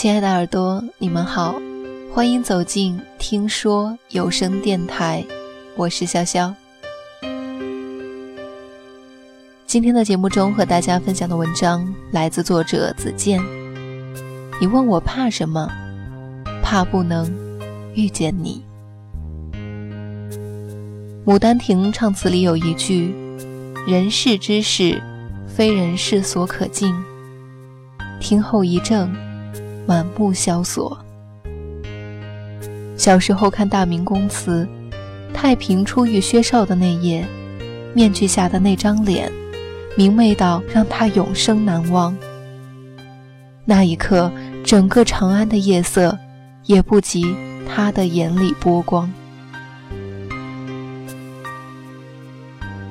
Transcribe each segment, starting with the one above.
亲爱的耳朵，你们好，欢迎走进听说有声电台，我是潇潇。今天的节目中和大家分享的文章来自作者子健。你问我怕什么？怕不能遇见你。《牡丹亭》唱词里有一句：“人世之事，非人世所可尽。”听后一怔，满目萧索。小时候看《大明宫词》，太平初遇薛绍的那夜，面具下的那张脸，明媚到让他永生难忘。那一刻，整个长安的夜色，也不及他的眼里波光。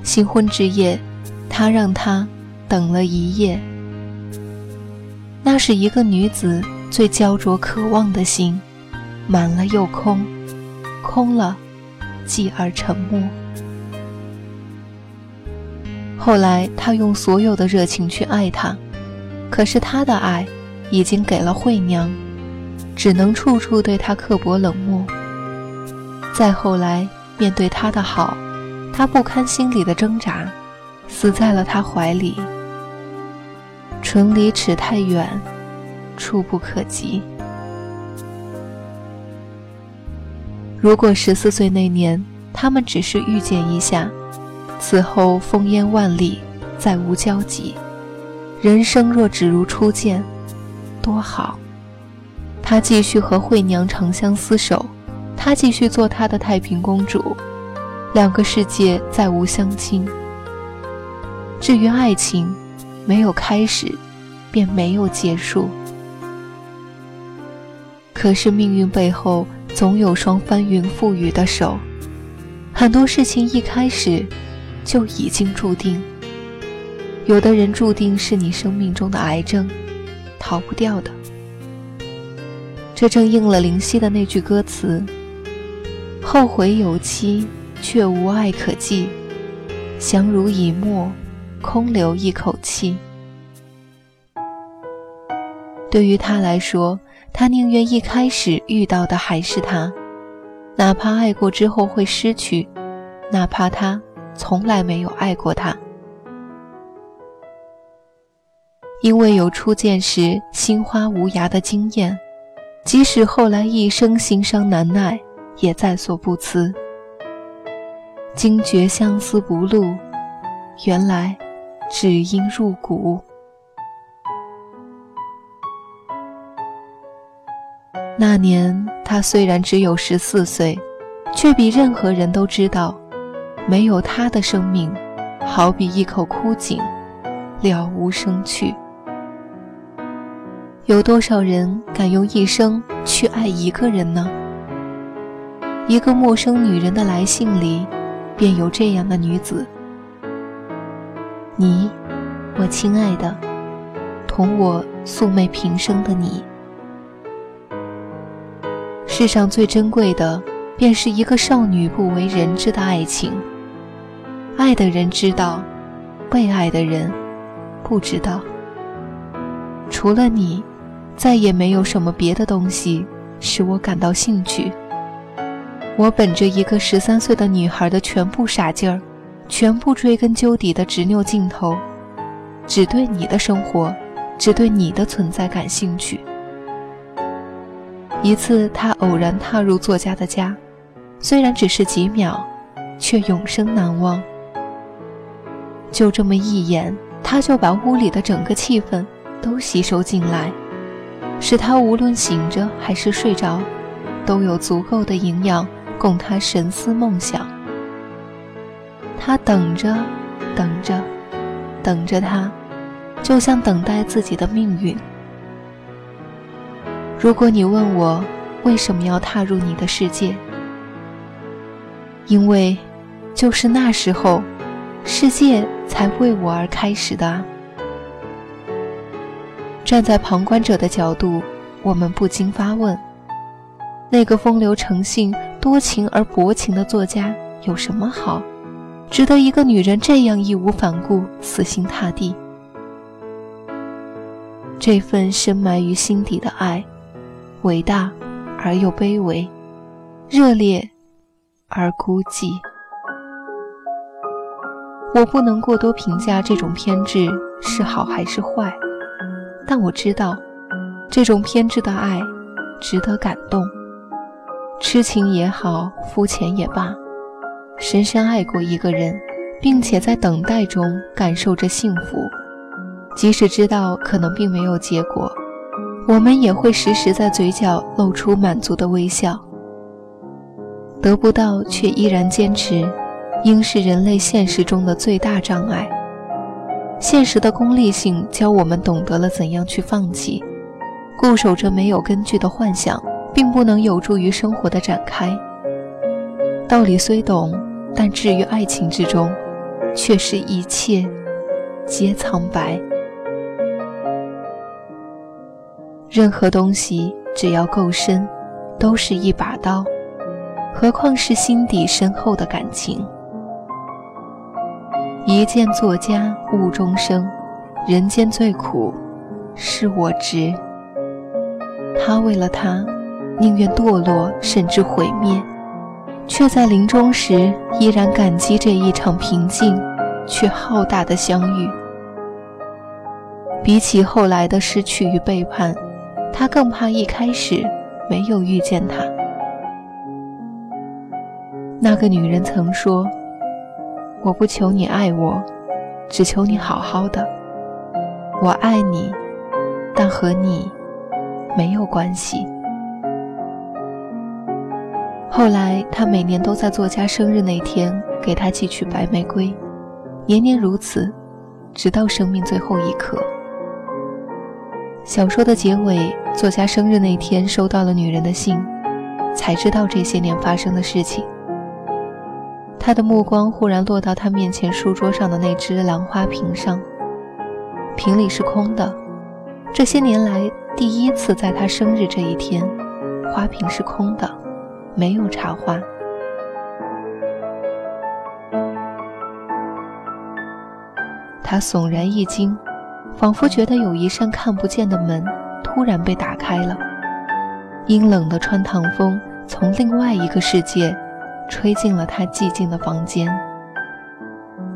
新婚之夜，他让他等了一夜。那是一个女子最焦灼渴望的心，满了又空，空了，继而沉默。后来他用所有的热情去爱她，可是他的爱已经给了惠娘，只能处处对她刻薄冷漠。再后来面对他的好。他不堪心里的挣扎，死在了他怀里。唇离齿太远，触不可及。如果十四岁那年，他们只是遇见一下，此后烽烟万里，再无交集，人生若只如初见，多好。他继续和惠娘长相厮守，他继续做他的太平公主。两个世界再无相亲。至于爱情，没有开始，便没有结束。可是命运背后总有双翻云覆雨的手，很多事情一开始就已经注定。有的人注定是你生命中的癌症，逃不掉的。这正应了林夕的那句歌词：“后悔有期。”却无爱可寄，相濡以沫，空留一口气。对于他来说，他宁愿一开始遇到的还是他，哪怕爱过之后会失去，哪怕他从来没有爱过他。因为有初见时心花无涯的惊艳，即使后来一生心伤难耐，也在所不辞。惊觉相思不露，原来只因入骨。那年他虽然只有十四岁，却比任何人都知道，没有他的生命，好比一口枯井，了无生趣。有多少人敢用一生去爱一个人呢？一个陌生女人的来信里。便有这样的女子，你，我亲爱的，同我素昧平生的你。世上最珍贵的，便是一个少女不为人知的爱情。爱的人知道，被爱的人不知道。除了你，再也没有什么别的东西使我感到兴趣。我本着一个十三岁的女孩的全部傻劲儿，全部追根究底的执拗劲头，只对你的生活，只对你的存在感兴趣。一次，他偶然踏入作家的家，虽然只是几秒，却永生难忘。就这么一眼，他就把屋里的整个气氛都吸收进来，使他无论醒着还是睡着，都有足够的营养。供他神思梦想，他等着，等着，等着他，就像等待自己的命运。如果你问我为什么要踏入你的世界，因为，就是那时候，世界才为我而开始的。站在旁观者的角度，我们不禁发问：那个风流成性。多情而薄情的作家有什么好，值得一个女人这样义无反顾、死心塌地？这份深埋于心底的爱，伟大而又卑微，热烈而孤寂。我不能过多评价这种偏执是好还是坏，但我知道，这种偏执的爱值得感动。痴情也好，肤浅也罢，深深爱过一个人，并且在等待中感受着幸福，即使知道可能并没有结果，我们也会时时在嘴角露出满足的微笑。得不到却依然坚持，应是人类现实中的最大障碍。现实的功利性教我们懂得了怎样去放弃，固守着没有根据的幻想。并不能有助于生活的展开。道理虽懂，但置于爱情之中，却是一切皆苍白。任何东西只要够深，都是一把刀，何况是心底深厚的感情？一见作家误终生，人间最苦是我执。他为了他。宁愿堕落，甚至毁灭，却在临终时依然感激这一场平静却浩大的相遇。比起后来的失去与背叛，他更怕一开始没有遇见他。那个女人曾说：“我不求你爱我，只求你好好的。我爱你，但和你没有关系。”后来，他每年都在作家生日那天给他寄去白玫瑰，年年如此，直到生命最后一刻。小说的结尾，作家生日那天收到了女人的信，才知道这些年发生的事情。他的目光忽然落到他面前书桌上的那只兰花瓶上，瓶里是空的。这些年来第一次，在他生日这一天，花瓶是空的。没有插花。他悚然一惊，仿佛觉得有一扇看不见的门突然被打开了，阴冷的穿堂风从另外一个世界吹进了他寂静的房间。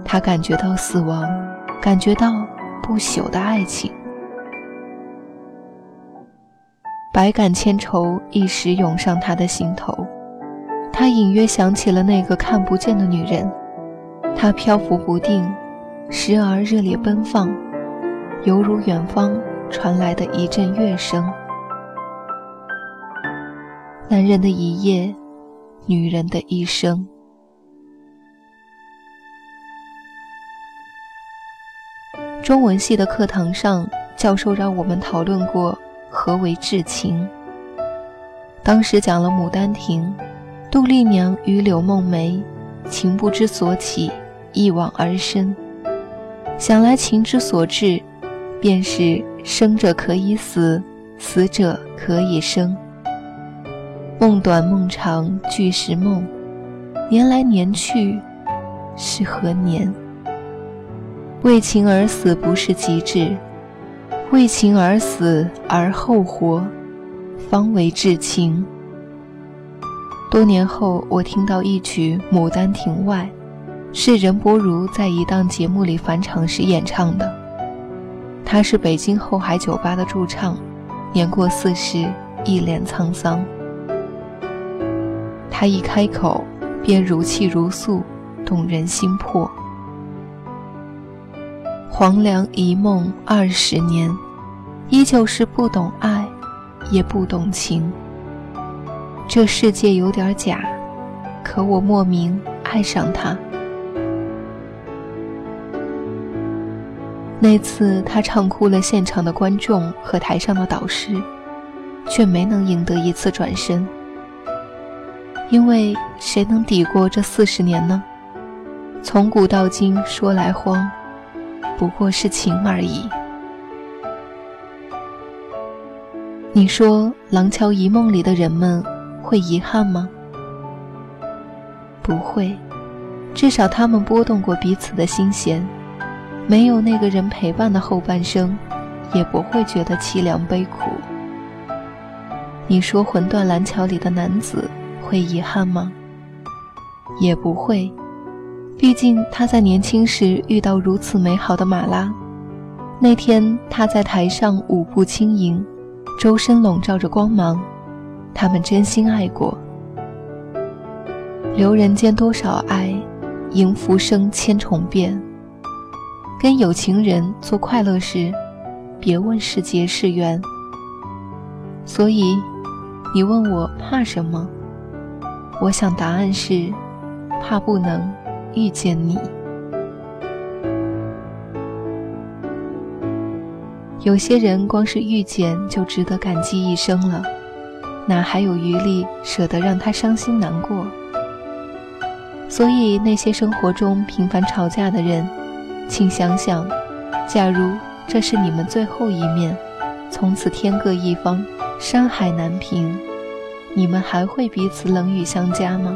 他感觉到死亡，感觉到不朽的爱情。百感千愁一时涌上他的心头，他隐约想起了那个看不见的女人，她漂浮不定，时而热烈奔放，犹如远方传来的一阵乐声。男人的一夜，女人的一生。中文系的课堂上，教授让我们讨论过。何为至情？当时讲了《牡丹亭》，杜丽娘与柳梦梅，情不知所起，一往而深。想来情之所至，便是生者可以死，死者可以生。梦短梦长俱是梦，年来年去，是何年？为情而死，不是极致。为情而死而后活，方为至情。多年后，我听到一曲《牡丹亭外》，是任伯如在一档节目里返场时演唱的。他是北京后海酒吧的驻唱，年过四十，一脸沧桑。他一开口，便如泣如诉，动人心魄。黄粱一梦二十年，依旧是不懂爱，也不懂情。这世界有点假，可我莫名爱上他。那次他唱哭了现场的观众和台上的导师，却没能赢得一次转身。因为谁能抵过这四十年呢？从古到今，说来慌。不过是情而已。你说《廊桥遗梦》里的人们会遗憾吗？不会，至少他们拨动过彼此的心弦。没有那个人陪伴的后半生，也不会觉得凄凉悲苦。你说魂断蓝桥里的男子会遗憾吗？也不会，毕竟他在年轻时遇到如此美好的马拉，那天他在台上舞步轻盈，周身笼罩着光芒，他们真心爱过。留人间多少爱，迎浮生千重变。跟有情人做快乐事，别问是劫是缘。所以，你问我怕什么？我想答案是。怕不能遇见你。有些人光是遇见就值得感激一生了，哪还有余力舍得让他伤心难过？所以那些生活中频繁吵架的人，请想想，假如这是你们最后一面，从此天各一方，山海难平，你们还会彼此冷语相加吗？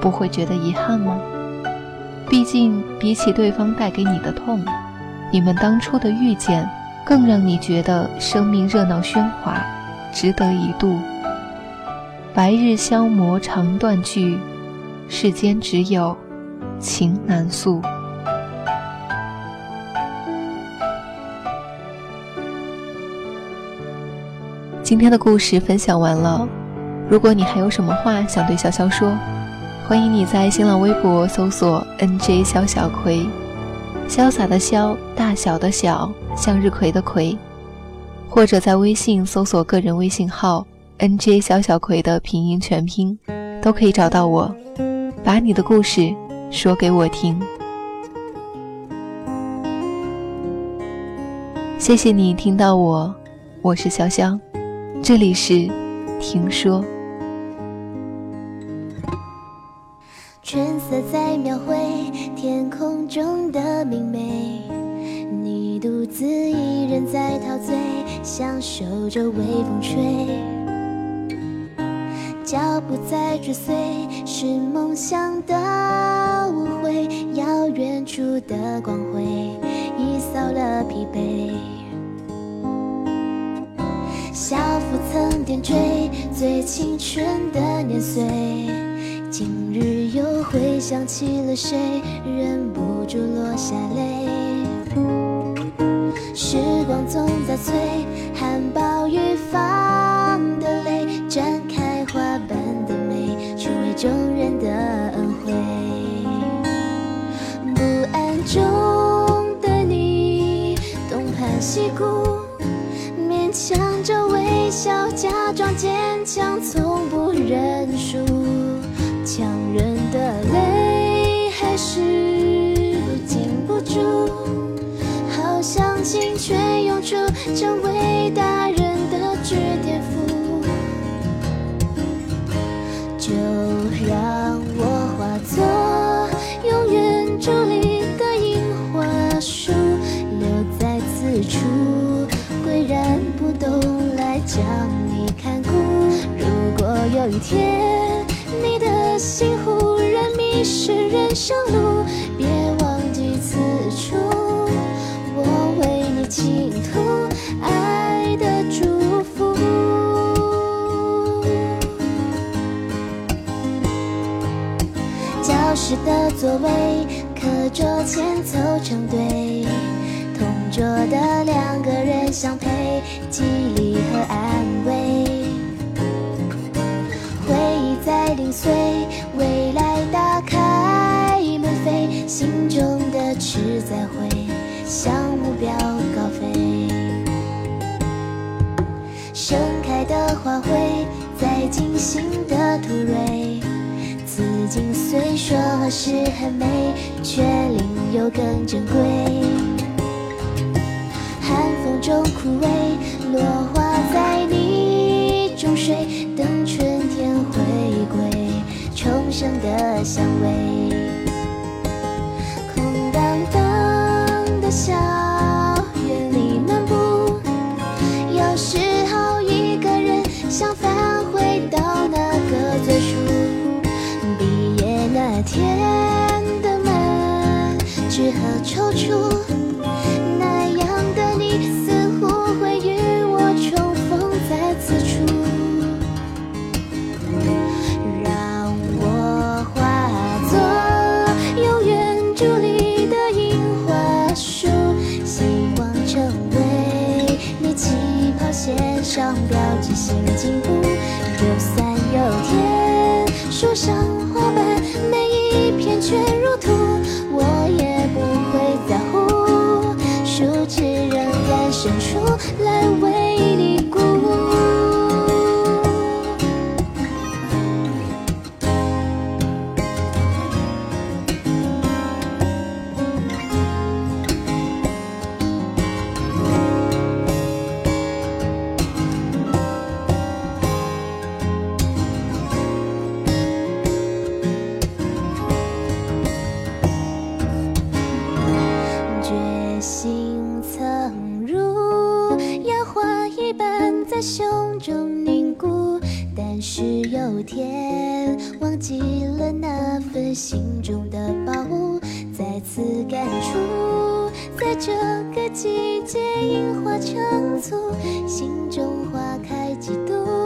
不会觉得遗憾吗？毕竟，比起对方带给你的痛，你们当初的遇见，更让你觉得生命热闹喧哗，值得一度。白日消磨长断句，世间只有情难诉。今天的故事分享完了，如果你还有什么话想对潇潇说。欢迎你在新浪微博搜索 “nj 潇小葵”，潇洒的潇，大小的小，向日葵的葵，或者在微信搜索个人微信号 “nj 潇小葵”的拼音全拼，都可以找到我。把你的故事说给我听。谢谢你听到我，我是潇潇，这里是听说。春色在描绘天空中的明媚，你独自一人在陶醉，享受着微风吹。脚步在追随，是梦想的误会。遥远处的光辉，已扫了疲惫。校服曾点缀最青春的年岁。今日又回想起了谁，忍不住落下泪。时光总在催，含苞欲放的泪，绽开花瓣的美，去为众人的恩惠。不安中的你，东盼西顾，勉强着笑，假装坚强，从不认输。强忍的泪还是禁不住，好想尽却涌出，成为大人的句点符。就让我化作将你看顾。如果有一天。你的心忽然迷失人生路，别忘记此处，我为你倾吐爱的祝福。教室的座位，课桌前凑成对，同桌的两个人相陪，记忆和心中的痴在会向目标高飞。盛开的花卉，在精心的吐蕊，紫荆虽说是很美，却另有更珍贵。寒风中枯萎，落花在你中睡，等春在这个季节樱花成簇心中花开几度